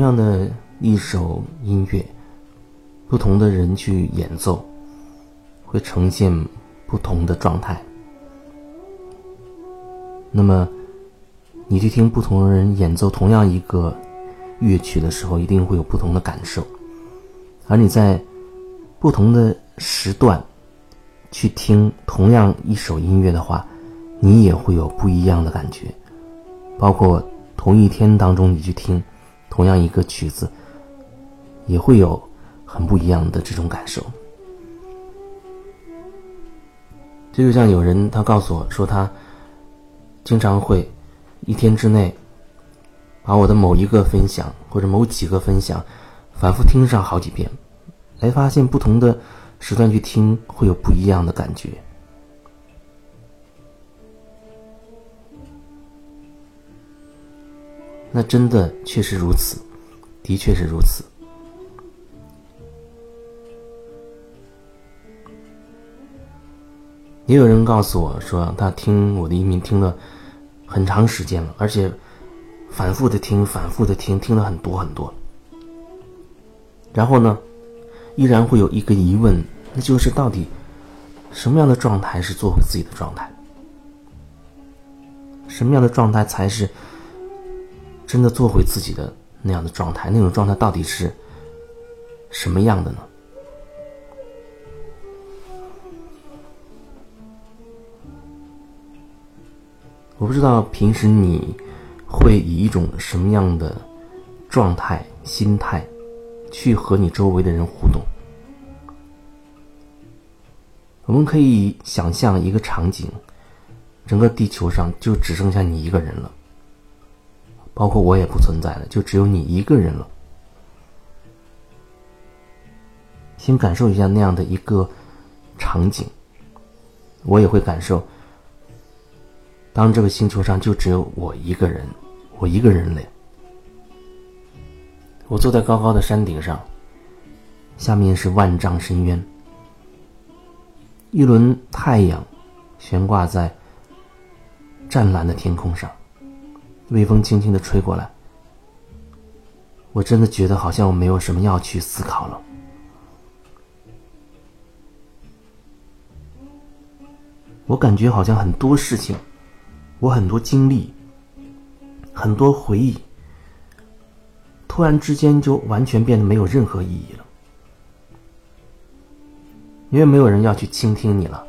同样的一首音乐，不同的人去演奏，会呈现不同的状态。那么，你去听不同的人演奏同样一个乐曲的时候，一定会有不同的感受。而你在不同的时段去听同样一首音乐的话，你也会有不一样的感觉。包括同一天当中，你去听同样一个曲子，也会有很不一样的这种感受。这就像有人他告诉我说，他经常会一天之内把我的某一个分享或者某几个分享。反复听上好几遍，来发现不同的时段去听会有不一样的感觉。那真的确实如此，的确是如此。也有人告诉我说，他听我的音频听了很长时间了，而且反复的听，反复的听，听了很多很多。然后呢，依然会有一个疑问，那就是到底什么样的状态是做回自己的状态？什么样的状态才是真的做回自己的那样的状态？那种状态到底是什么样的呢？我不知道平时你会以一种什么样的状态、心态。去和你周围的人互动。我们可以想象一个场景：整个地球上就只剩下你一个人了，包括我也不存在了，就只有你一个人了。先感受一下那样的一个场景，我也会感受。当这个星球上就只有我一个人，我一个人类。我坐在高高的山顶上，下面是万丈深渊。一轮太阳悬挂在湛蓝的天空上，微风轻轻的吹过来。我真的觉得好像我没有什么要去思考了。我感觉好像很多事情，我很多经历，很多回忆。突然之间就完全变得没有任何意义了，因为没有人要去倾听你了，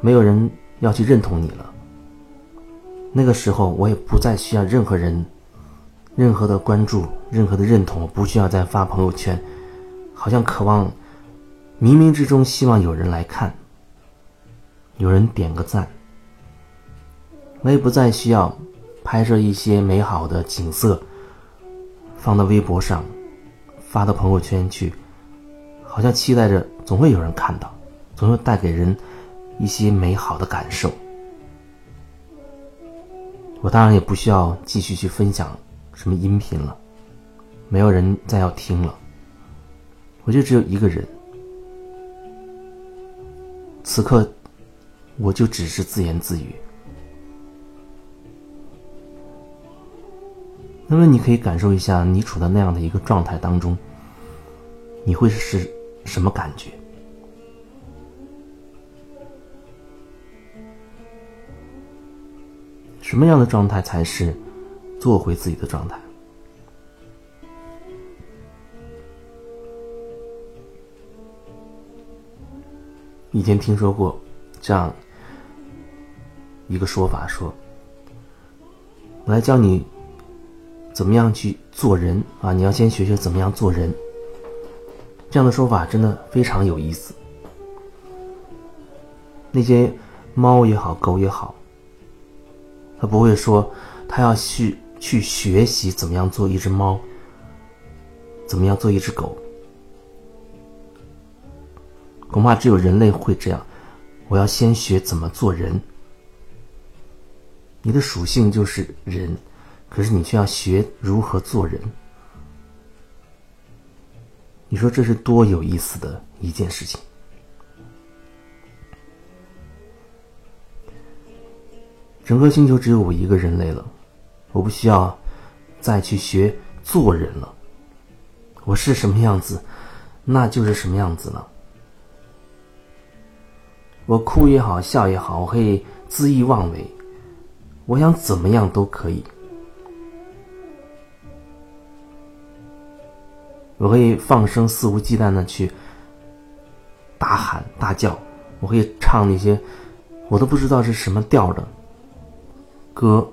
没有人要去认同你了。那个时候，我也不再需要任何人、任何的关注、任何的认同，我不需要再发朋友圈，好像渴望冥冥之中希望有人来看，有人点个赞。我也不再需要拍摄一些美好的景色。放到微博上，发到朋友圈去，好像期待着总会有人看到，总会带给人一些美好的感受。我当然也不需要继续去分享什么音频了，没有人再要听了，我就只有一个人。此刻，我就只是自言自语。那么，你可以感受一下，你处在那样的一个状态当中，你会是什么感觉？什么样的状态才是做回自己的状态？以前听说过这样一个说法，说：“我来教你。”怎么样去做人啊？你要先学学怎么样做人。这样的说法真的非常有意思。那些猫也好，狗也好，他不会说他要去去学习怎么样做一只猫，怎么样做一只狗。恐怕只有人类会这样。我要先学怎么做人。你的属性就是人。可是你却要学如何做人，你说这是多有意思的一件事情。整个星球只有我一个人类了，我不需要再去学做人了。我是什么样子，那就是什么样子了。我哭也好，笑也好，我可以恣意妄为，我想怎么样都可以。我可以放声肆无忌惮的去大喊大叫，我可以唱那些我都不知道是什么调的歌，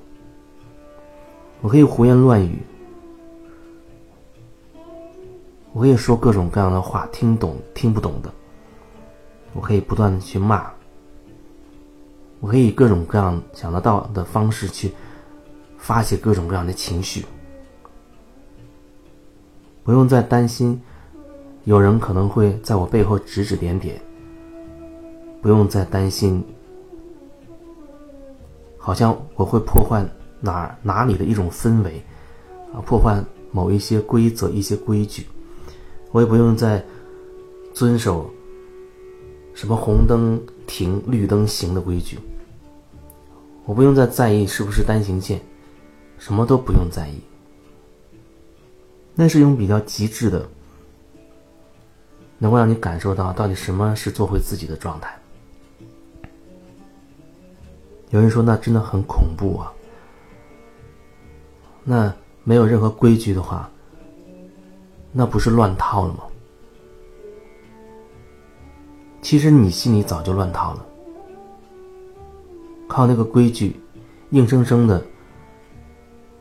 我可以胡言乱语，我可以说各种各样的话，听懂听不懂的，我可以不断的去骂，我可以各种各样想得到的方式去发泄各种各样的情绪。不用再担心，有人可能会在我背后指指点点。不用再担心，好像我会破坏哪哪里的一种氛围，啊，破坏某一些规则、一些规矩。我也不用再遵守什么红灯停、绿灯行的规矩。我不用再在意是不是单行线，什么都不用在意。那是一种比较极致的，能够让你感受到到底什么是做回自己的状态。有人说那真的很恐怖啊。那没有任何规矩的话，那不是乱套了吗？其实你心里早就乱套了，靠那个规矩，硬生生的，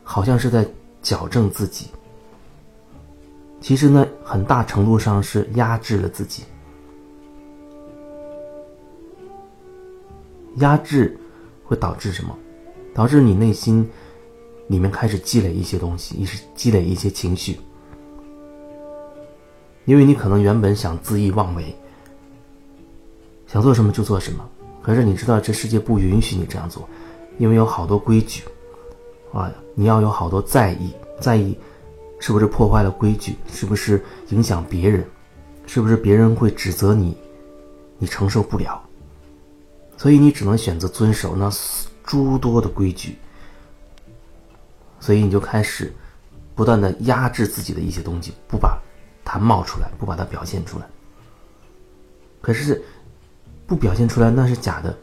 好像是在矫正自己。其实呢，很大程度上是压制了自己。压制会导致什么？导致你内心里面开始积累一些东西，一是积累一些情绪。因为你可能原本想恣意妄为，想做什么就做什么，可是你知道这世界不允许你这样做，因为有好多规矩，啊，你要有好多在意，在意。是不是破坏了规矩？是不是影响别人？是不是别人会指责你？你承受不了，所以你只能选择遵守那诸多的规矩。所以你就开始不断的压制自己的一些东西，不把它冒出来，不把它表现出来。可是不表现出来那是假的，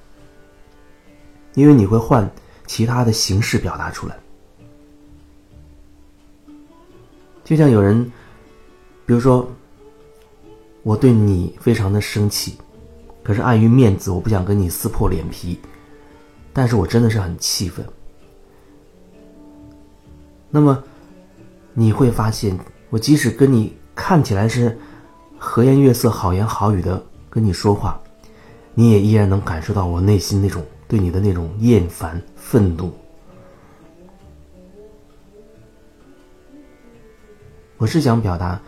因为你会换其他的形式表达出来。就像有人，比如说，我对你非常的生气，可是碍于面子，我不想跟你撕破脸皮，但是我真的是很气愤。那么，你会发现，我即使跟你看起来是和颜悦色、好言好语的跟你说话，你也依然能感受到我内心那种对你的那种厌烦、愤怒。我是想表达，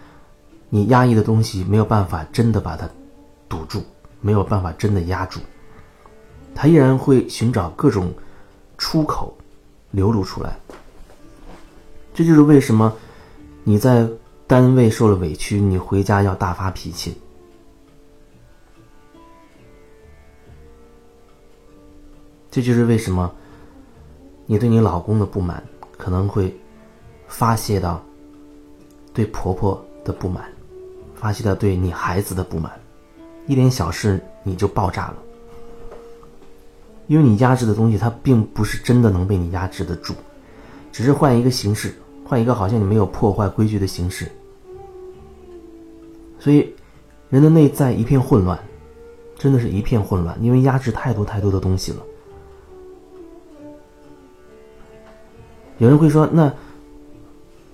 你压抑的东西没有办法真的把它堵住，没有办法真的压住，他依然会寻找各种出口流露出来。这就是为什么你在单位受了委屈，你回家要大发脾气。这就是为什么你对你老公的不满可能会发泄到。对婆婆的不满，发泄到对你孩子的不满，一点小事你就爆炸了。因为你压制的东西，它并不是真的能被你压制得住，只是换一个形式，换一个好像你没有破坏规矩的形式。所以，人的内在一片混乱，真的是一片混乱，因为压制太多太多的东西了。有人会说，那？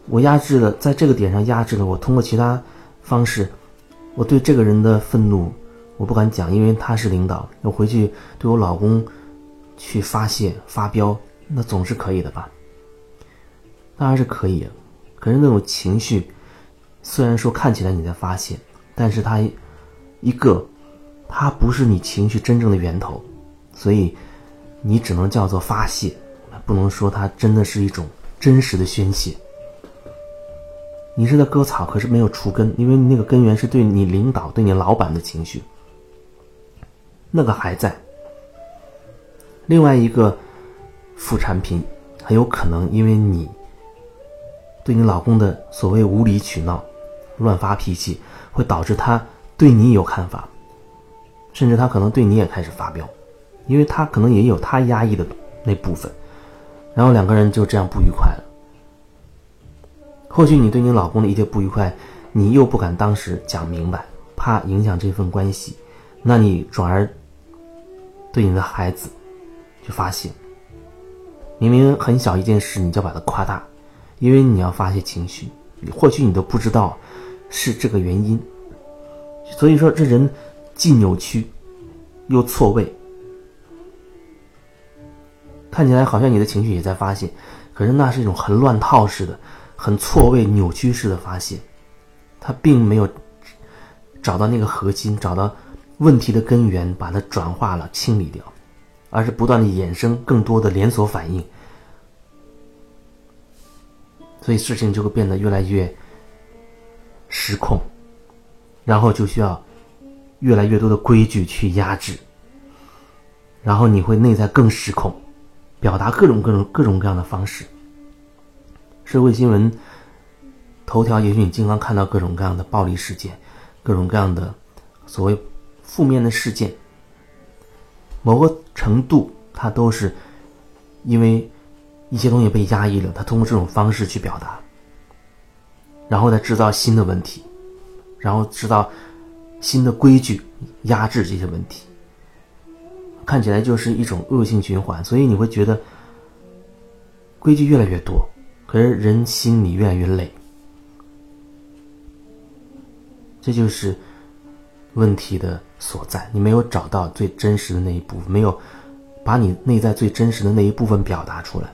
我压制了，在这个点上压制了。我通过其他方式，我对这个人的愤怒，我不敢讲，因为他是领导。我回去对我老公去发泄发飙，那总是可以的吧？当然是可以，可是那种情绪，虽然说看起来你在发泄，但是它一个，它不是你情绪真正的源头，所以你只能叫做发泄，不能说它真的是一种真实的宣泄。你是在割草，可是没有除根，因为那个根源是对你领导、对你老板的情绪，那个还在。另外一个副产品很有可能因为你对你老公的所谓无理取闹、乱发脾气，会导致他对你有看法，甚至他可能对你也开始发飙，因为他可能也有他压抑的那部分，然后两个人就这样不愉快了。或许你对你老公的一些不愉快，你又不敢当时讲明白，怕影响这份关系，那你转而对你的孩子就发泄。明明很小一件事，你就把它夸大，因为你要发泄情绪，或许你都不知道是这个原因。所以说，这人既扭曲又错位，看起来好像你的情绪也在发泄，可是那是一种很乱套式的、很错位、扭曲式的发泄，他并没有找到那个核心，找到问题的根源，把它转化了、清理掉。而是不断的衍生更多的连锁反应，所以事情就会变得越来越失控，然后就需要越来越多的规矩去压制，然后你会内在更失控，表达各种各种各种各样的方式。社会新闻头条，也许你经常看到各种各样的暴力事件，各种各样的所谓负面的事件。某个程度，他都是因为一些东西被压抑了，他通过这种方式去表达，然后再制造新的问题，然后制造新的规矩压制这些问题，看起来就是一种恶性循环。所以你会觉得规矩越来越多，可是人心里越来越累，这就是问题的。所在，你没有找到最真实的那一部分，没有把你内在最真实的那一部分表达出来。